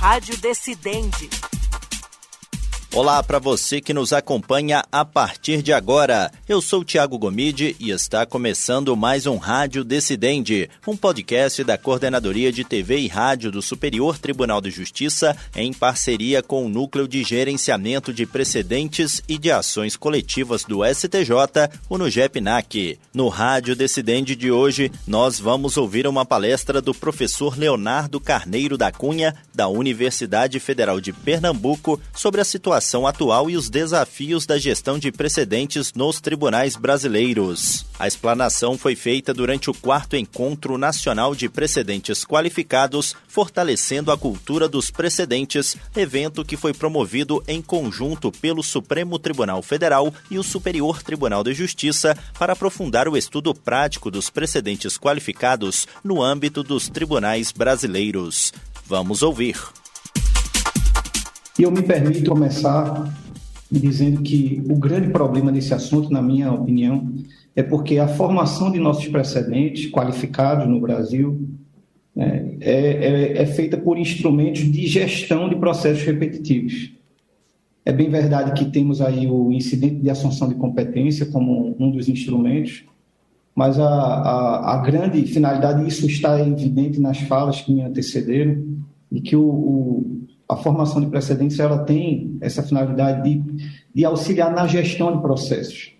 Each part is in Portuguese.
Rádio Decidente. Olá para você que nos acompanha a partir de agora. Eu sou Tiago Gomide e está começando mais um Rádio Decidente, um podcast da Coordenadoria de TV e Rádio do Superior Tribunal de Justiça em parceria com o Núcleo de Gerenciamento de Precedentes e de Ações Coletivas do STJ, o NUGEPNAC. No Rádio Decidente de hoje, nós vamos ouvir uma palestra do professor Leonardo Carneiro da Cunha, da Universidade Federal de Pernambuco, sobre a situação situação atual e os desafios da gestão de precedentes nos tribunais brasileiros. A explanação foi feita durante o quarto Encontro Nacional de Precedentes Qualificados, fortalecendo a cultura dos precedentes, evento que foi promovido em conjunto pelo Supremo Tribunal Federal e o Superior Tribunal de Justiça para aprofundar o estudo prático dos precedentes qualificados no âmbito dos tribunais brasileiros. Vamos ouvir. E eu me permito começar dizendo que o grande problema desse assunto, na minha opinião, é porque a formação de nossos precedentes qualificados no Brasil né, é, é, é feita por instrumentos de gestão de processos repetitivos. É bem verdade que temos aí o incidente de assunção de competência como um dos instrumentos, mas a, a, a grande finalidade, isso está evidente nas falas que me antecederam, e que o, o a formação de precedentes ela tem essa finalidade de, de auxiliar na gestão de processos.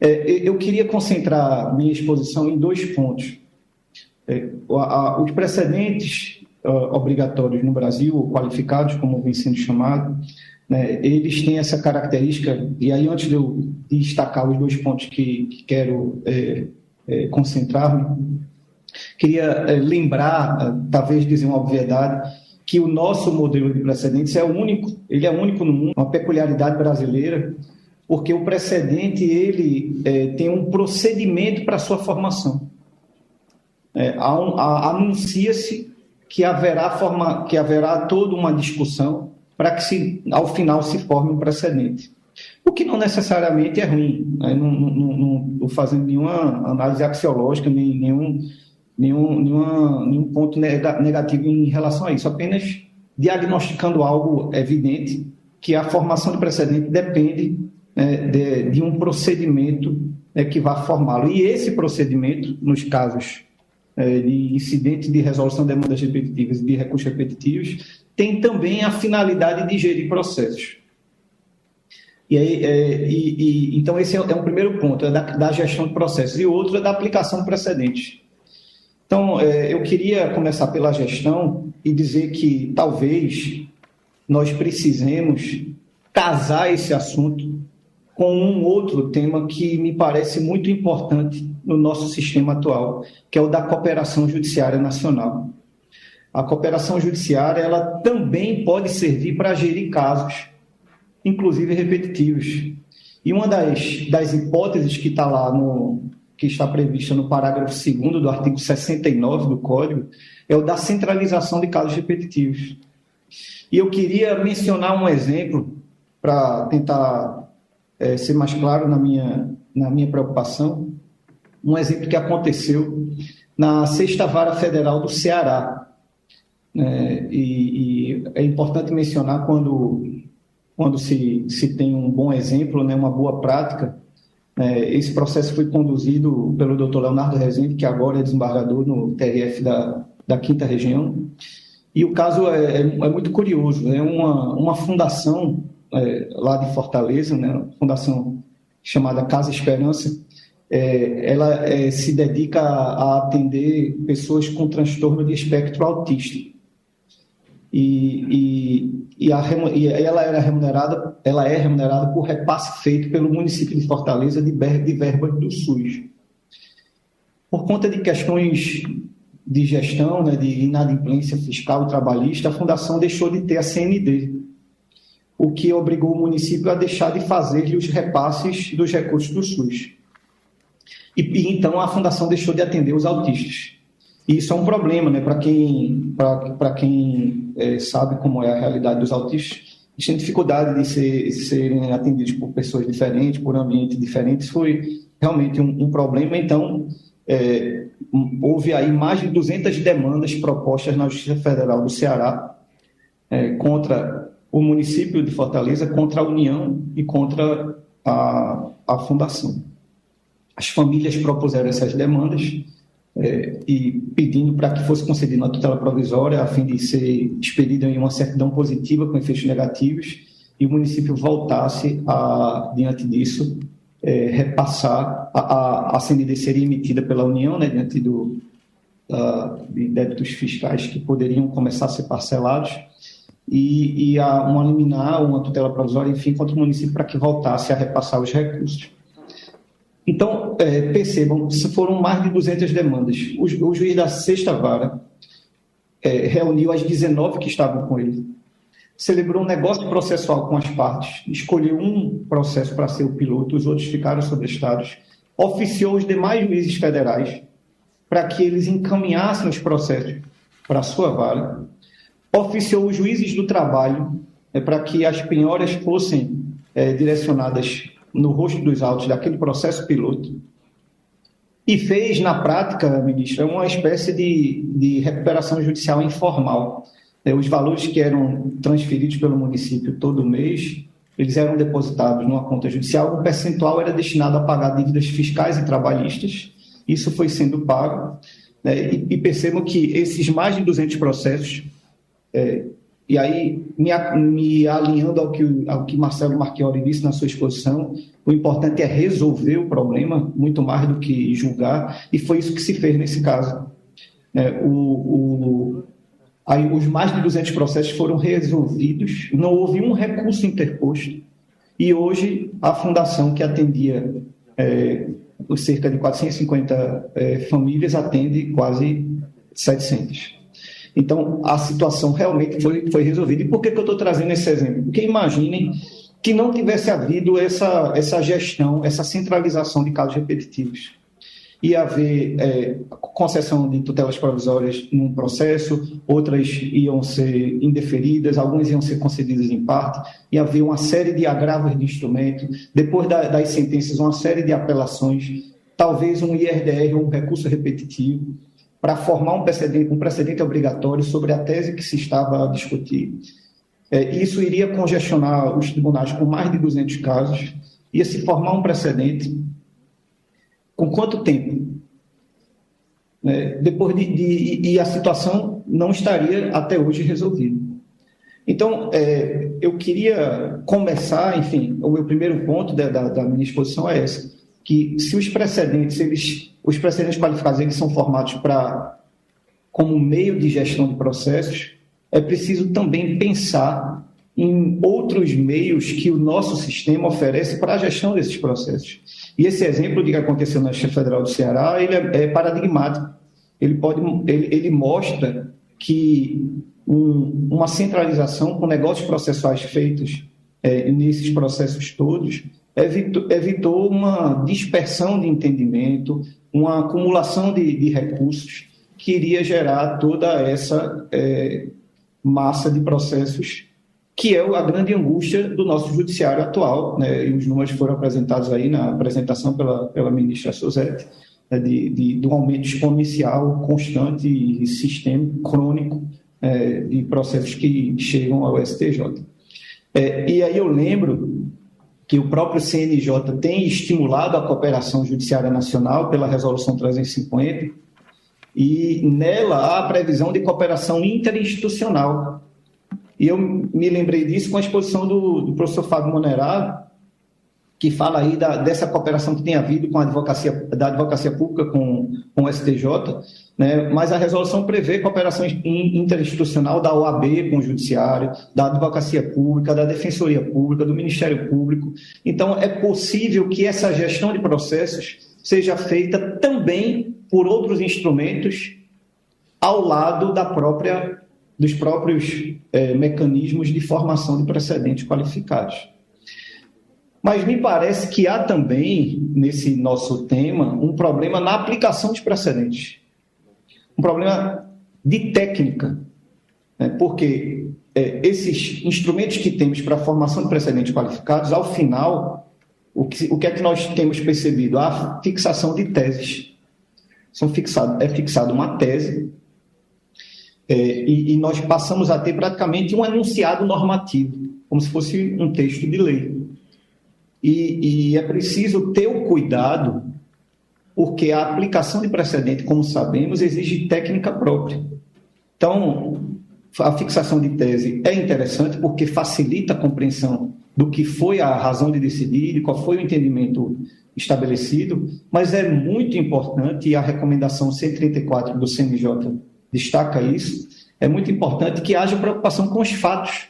É, eu queria concentrar minha exposição em dois pontos. É, a, os precedentes uh, obrigatórios no Brasil, qualificados, como vem sendo chamado, né, eles têm essa característica, e aí antes de eu destacar os dois pontos que, que quero é, é concentrar-me, queria é, lembrar, talvez dizer uma obviedade, que o nosso modelo de precedentes é único, ele é único no mundo, uma peculiaridade brasileira, porque o precedente ele é, tem um procedimento para sua formação. É, Anuncia-se que haverá forma, que haverá toda uma discussão para que se, ao final se forme um precedente. O que não necessariamente é ruim, né? não estou fazendo nenhuma análise axiológica, nem, nenhum nenhum, nenhuma, nenhum ponto negativo em relação a isso, apenas diagnosticando algo evidente, que a formação de precedente depende né, de, de, um procedimento né, que vai formá-lo. E esse procedimento, nos casos é, de incidentes de resolução de demandas repetitivas e de recursos repetitivos, tem também a finalidade de gerir processos. E, aí, é, e, e então, esse é, é um primeiro ponto, é da, da, gestão de processos. E outro é da aplicação de precedentes. Então, é, eu queria começar pela gestão e dizer que talvez nós precisemos casar esse assunto com um outro tema que me parece muito importante no nosso sistema atual, que é o da cooperação judiciária nacional. A cooperação judiciária ela também pode servir para gerir casos, inclusive repetitivos. E uma das, das hipóteses que está lá no, que está prevista no parágrafo 2 do artigo 69 do Código é o da centralização de casos repetitivos. E eu queria mencionar um exemplo para tentar é, ser mais claro na minha, na minha preocupação, um exemplo que aconteceu na Sexta Vara Federal do Ceará. É, e, e, é importante mencionar quando, quando se, se tem um bom exemplo, né, uma boa prática, esse processo foi conduzido pelo Dr. Leonardo Rezende, que agora é desembargador no TRF da, da Quinta Região. E o caso é, é, é muito curioso. É uma, uma fundação é, lá de Fortaleza, né, fundação chamada Casa Esperança, é, ela é, se dedica a atender pessoas com transtorno de espectro autista e, e, e, a, e, ela era remunerada, ela é remunerada por repasse feito pelo município de Fortaleza de, de verbas do SUS. Por conta de questões de gestão, né, de inadimplência fiscal e trabalhista, a fundação deixou de ter a CND, o que obrigou o município a deixar de fazer os repasses dos recursos do SUS. E, e então a fundação deixou de atender os autistas. E isso é um problema, né? Para quem, para quem é, sabe como é a realidade dos autistas, eles têm dificuldade de, ser, serem atendidos por pessoas diferentes, por ambientes diferentes. Foi realmente um, um problema. Então, é, houve aí mais de 200 demandas propostas na Justiça Federal do Ceará é, contra o município de Fortaleza, contra a União e contra a, a Fundação. As famílias propuseram essas demandas é, e pedindo para que fosse concedida uma tutela provisória a fim de ser expedida em uma certidão positiva com efeitos negativos e o município voltasse a, diante disso, é, repassar a, a, a CND seria emitida pela União, né, diante do, uh, de débitos fiscais que poderiam começar a ser parcelados e, e a, uma liminar, uma tutela provisória, enfim, contra o município para que voltasse a repassar os recursos. Então, é, percebam, foram mais de 200 demandas. O, o juiz da sexta vara é, reuniu as 19 que estavam com ele, celebrou um negócio processual com as partes, escolheu um processo para ser o piloto, os outros ficaram sobrestados, oficiou os demais juízes federais para que eles encaminhassem os processos para a sua vara, oficiou os juízes do trabalho é, para que as penhoras fossem é, direcionadas no rosto dos autos daquele processo piloto e fez, na prática, ministra, uma espécie de, de recuperação judicial informal. É, os valores que eram transferidos pelo município todo mês, eles eram depositados numa conta judicial, um percentual era destinado a pagar dívidas fiscais e trabalhistas, isso foi sendo pago, né, e, e percebam que esses mais de 200 processos é, e aí, me, me, alinhando ao que, ao que Marcelo Marchiori disse na sua exposição, o importante é resolver o problema, muito mais do que julgar, e foi isso que se fez nesse caso. É, o, o, aí, os mais de 200 processos foram resolvidos, não houve um recurso interposto, e hoje a fundação que atendia é, cerca de 450 é, famílias atende quase 700. Então, a situação realmente foi, foi resolvida. E por que, que eu estou trazendo esse exemplo? Porque imaginem que não tivesse havido essa, essa gestão, essa centralização de casos repetitivos. Ia haver é, concessão de tutelas provisórias num processo, outras iam ser indeferidas, algumas iam ser concedidas em parte, ia haver uma série de agravos de instrumento, depois da, das sentenças, uma série de apelações, talvez um IRDR, um recurso repetitivo para formar um precedente, um precedente obrigatório sobre a tese que se estava a discutir. É, isso iria congestionar os tribunais com mais de 200 casos, ia se formar um precedente. Com quanto tempo? É, depois de, de, e a situação não estaria até hoje resolvida. Então, é, eu queria começar, enfim, o meu primeiro ponto da, da, da minha exposição é esse, que se os precedentes eles os precedentes qualificados eles são formados para como meio de gestão de processos. É preciso também pensar em outros meios que o nosso sistema oferece para a gestão desses processos. E esse exemplo de que aconteceu na Chefe Federal do Ceará, ele é, é paradigmático. Ele pode, ele, ele mostra que um, uma centralização com negócios processuais feitos é, nesses processos todos evitou, evitou uma dispersão de entendimento, uma acumulação de, de recursos que iria gerar toda essa é, massa de processos que é a grande angústia do nosso judiciário atual, né? e os números foram apresentados aí na apresentação pela, pela ministra Suzette, né? de, de, de um aumento exponencial, constante e sistêmico, crônico, é, de processos que chegam ao STJ. É, e aí eu lembro que o próprio CNJ tem estimulado a cooperação judiciária nacional pela Resolução 350, e nela há a previsão de cooperação interinstitucional. E eu me lembrei disso com a exposição do, do professor Fábio Monerado, que fala aí da, dessa cooperação que tem havido com a advocacia, da advocacia pública com, com o STJ, né? mas a resolução prevê cooperação interinstitucional da OAB com o Judiciário, da advocacia pública, da Defensoria Pública, do Ministério Público. Então, é possível que essa gestão de processos seja feita também por outros instrumentos ao lado da própria, dos próprios é, mecanismos de formação de precedentes qualificados. Mas me parece que há também, nesse nosso tema, um problema na aplicação de precedentes. Um problema de técnica. Né? Porque é, esses instrumentos que temos para a formação de precedentes qualificados, ao final, o que, o que é que nós temos percebido? A fixação de teses. São fixado, é fixada uma tese é, e, e, nós passamos a ter praticamente um enunciado normativo, como se fosse um texto de lei. E, e é preciso ter o cuidado, porque a aplicação de precedente, como sabemos, exige técnica própria. Então, a fixação de tese é interessante porque facilita a compreensão do que foi a razão de decidir, de qual foi o entendimento estabelecido, mas é muito importante, e a recomendação 134 do CNJ destaca isso, é muito importante que haja preocupação com os fatos,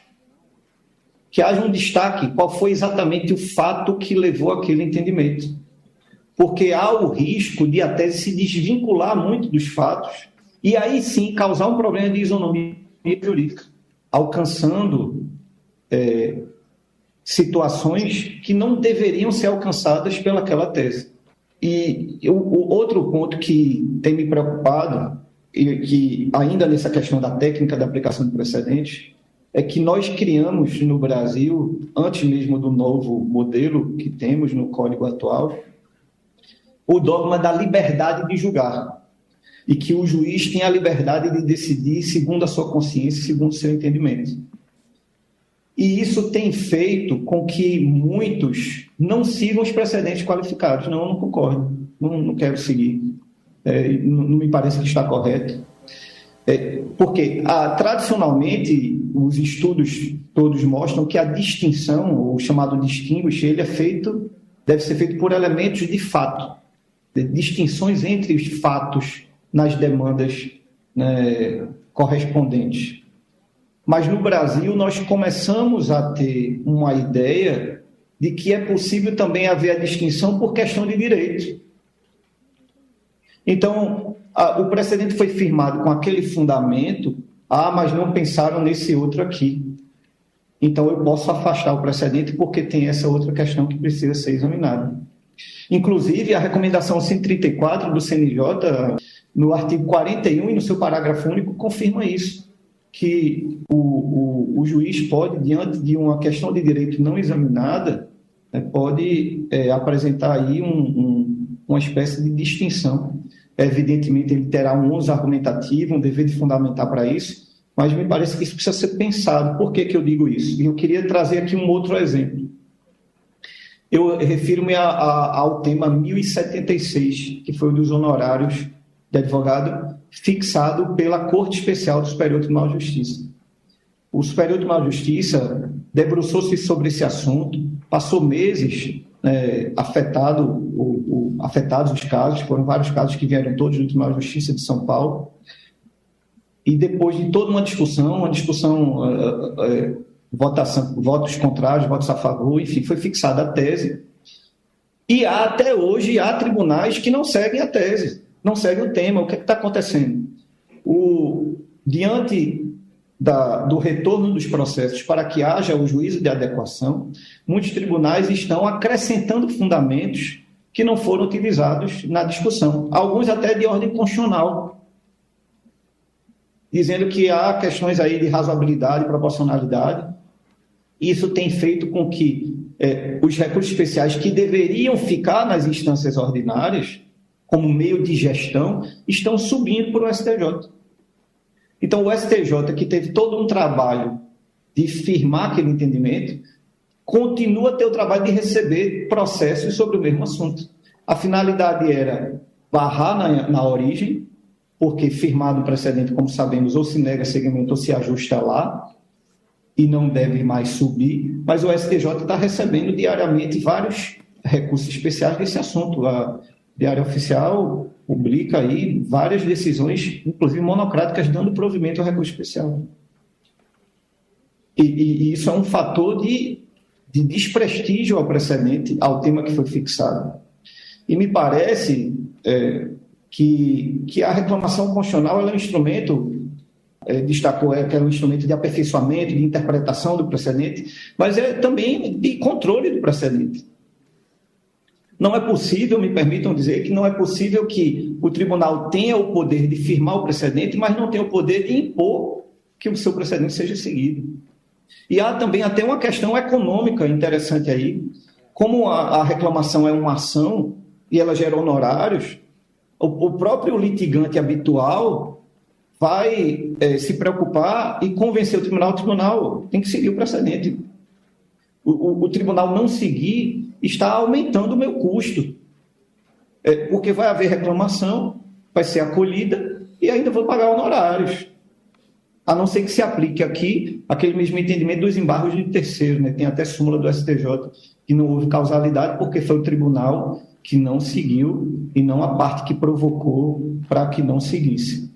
que haja um destaque, qual foi exatamente o fato que levou aquele entendimento. Porque há o risco de a tese se desvincular muito dos fatos e aí sim causar um problema de isonomia jurídica, alcançando é, situações que não deveriam ser alcançadas pelaquela tese. E o, o outro ponto que tem me preocupado, e que ainda nessa questão da técnica da aplicação de precedentes, é que nós criamos no Brasil, antes mesmo do novo modelo que temos no código atual, o dogma da liberdade de julgar e que o juiz tem a liberdade de decidir segundo a sua consciência, segundo o seu entendimento. E isso tem feito com que muitos não sigam os precedentes qualificados. Não, eu não concordo, não, não quero seguir. É, não, não, me parece que está correto. É, porque ah, tradicionalmente os estudos todos mostram que a distinção, o chamado distinguish, ele é feito, deve ser feito por elementos de fato, distinções entre os fatos nas demandas né, correspondentes. Mas no Brasil nós começamos a ter uma ideia de que é possível também haver a distinção por questão de direito. Então, a, o precedente foi firmado com aquele fundamento, ah, mas não pensaram nesse outro aqui. Então eu posso afastar o precedente porque tem essa outra questão que precisa ser examinada. Inclusive, a recomendação 134 do CNJ no artigo 41 e no seu parágrafo único, confirma isso, que o, o, o juiz pode, diante de uma questão de direito não examinada, né, pode é, apresentar aí um, um, uma espécie de distinção. Evidentemente, ele terá um uso argumentativo, um dever de fundamentar para isso, mas me parece que isso precisa ser pensado. Por que, que eu digo isso? E eu queria trazer aqui um outro exemplo. Eu refiro-me ao tema 1076, que foi o dos honorários de advogado fixado pela Corte Especial do Superior Tribunal de Justiça. O Superior Tribunal de Justiça debruçou-se sobre esse assunto, passou meses é, afetado, o, o, afetados os casos, foram vários casos que vieram todos do Tribunal de Justiça de São Paulo, e depois de toda uma discussão, uma discussão, uh, uh, votação, votos contrários, votos a favor, enfim, foi fixada a tese, e há, até hoje há tribunais que não seguem a tese não segue o tema. O que é está acontecendo? O, diante da, do retorno dos processos para que haja o juízo de adequação, muitos tribunais estão acrescentando fundamentos que não foram utilizados na discussão, alguns até de ordem constitucional, dizendo que há questões aí de razoabilidade proporcionalidade. Isso tem feito com que é, os recursos especiais que deveriam ficar nas instâncias ordinárias como meio de gestão, estão subindo para o STJ. Então, o STJ, que teve todo um trabalho de firmar aquele entendimento, continua a ter o trabalho de receber processos sobre o mesmo assunto. A finalidade era barrar na, na origem, porque firmado o precedente, como sabemos, ou se nega segmento ou se ajusta lá, e não deve mais subir, mas o STJ está recebendo diariamente vários recursos especiais desse assunto. A, Diário Oficial publica aí várias decisões, inclusive monocráticas, dando provimento ao recurso especial. E, e, e isso é um fator de, de desprestígio ao precedente, ao tema que foi fixado. E me parece é, que, que a reclamação constitucional é um instrumento, é, destacou é, que é um instrumento de aperfeiçoamento, de interpretação do precedente, mas é também de controle do precedente. Não é possível, me permitam dizer, que não é possível que o tribunal tenha o poder de firmar o precedente, mas não tenha o poder de impor que o seu precedente seja seguido. E há também até uma questão econômica interessante aí. Como a, a reclamação é uma ação e ela gera honorários, o, o próprio litigante habitual vai é, se preocupar e convencer o tribunal, o tribunal tem que seguir o precedente. O, o, o tribunal não seguir está aumentando o meu custo, é, porque vai haver reclamação, vai ser acolhida e ainda vou pagar honorários. A não ser que se aplique aqui aquele mesmo entendimento dos embargos de terceiro, né? tem até súmula do STJ que não houve causalidade porque foi o tribunal que não seguiu e não a parte que provocou para que não seguisse.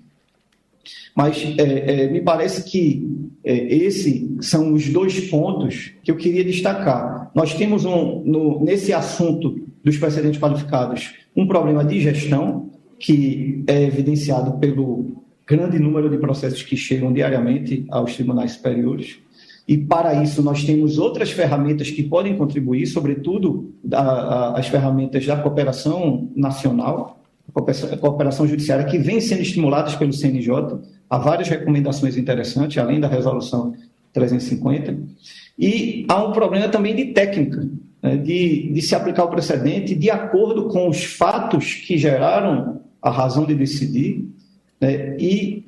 Mas é, é, me parece que é, esses são os dois pontos que eu queria destacar. Nós temos um, no, nesse assunto dos precedentes qualificados um problema de gestão que é evidenciado pelo grande número de processos que chegam diariamente aos tribunais superiores. E para isso nós temos outras ferramentas que podem contribuir, sobretudo a, a, as ferramentas da cooperação nacional, a cooperação judiciária, que vem sendo estimuladas pelo CNJ. Há várias recomendações interessantes, além da resolução 350. E há um problema também de técnica, né, de, de se aplicar o precedente de acordo com os fatos que geraram a razão de decidir né, e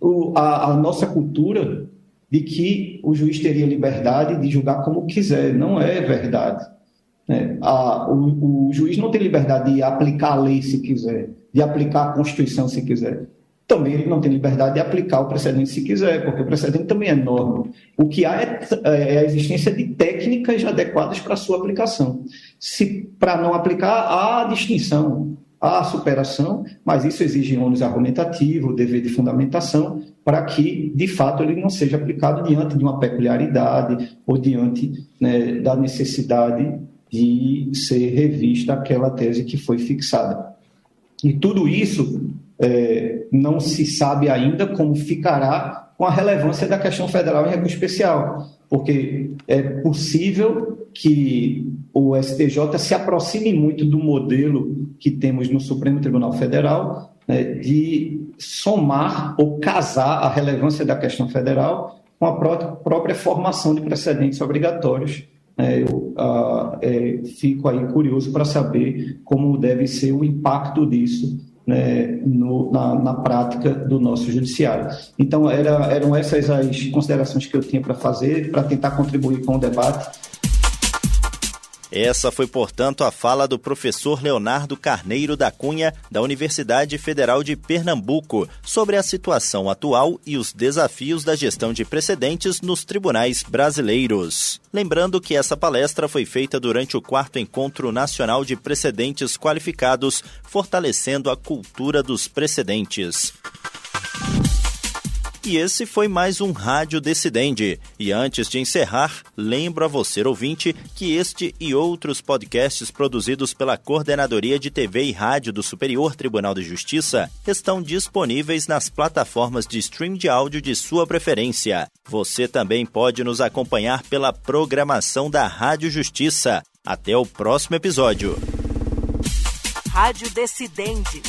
o, a, a nossa cultura de que o juiz teria liberdade de julgar como quiser. Não é verdade. Né? A, o, o, juiz não tem liberdade de aplicar a lei se quiser, de aplicar a Constituição se quiser. Também ele não tem liberdade de aplicar o precedente se quiser, porque o precedente também é norma. O que há é, é a existência de técnicas adequadas para a sua aplicação. Se para não aplicar, há a distinção há superação, mas isso exige ônus argumentativo, dever de fundamentação, para que, de fato, ele não seja aplicado diante de uma peculiaridade ou diante né, da necessidade de ser revista aquela tese que foi fixada. E tudo isso é, não se sabe ainda como ficará com a relevância da questão federal em recurso especial, porque é possível que o STJ se aproxime muito do modelo que temos no Supremo Tribunal Federal, né, de somar ou casar a relevância da questão federal com a própria formação de precedentes obrigatórios. Né, eu ah, é, fico aí curioso para saber como deve ser o impacto disso né, no, na, na, prática do nosso judiciário. Então, era, eram essas as considerações que eu tinha para fazer, para tentar contribuir com o debate. Essa foi, portanto, a fala do professor Leonardo Carneiro da Cunha, da Universidade Federal de Pernambuco, sobre a situação atual e os desafios da gestão de precedentes nos tribunais brasileiros. Lembrando que essa palestra foi feita durante o quarto Encontro Nacional de Precedentes Qualificados, fortalecendo a cultura dos precedentes. E esse foi mais um Rádio Decidente. E antes de encerrar, lembro a você, ouvinte, que este e outros podcasts produzidos pela Coordenadoria de TV e Rádio do Superior Tribunal de Justiça estão disponíveis nas plataformas de stream de áudio de sua preferência. Você também pode nos acompanhar pela programação da Rádio Justiça. Até o próximo episódio. Rádio Decidente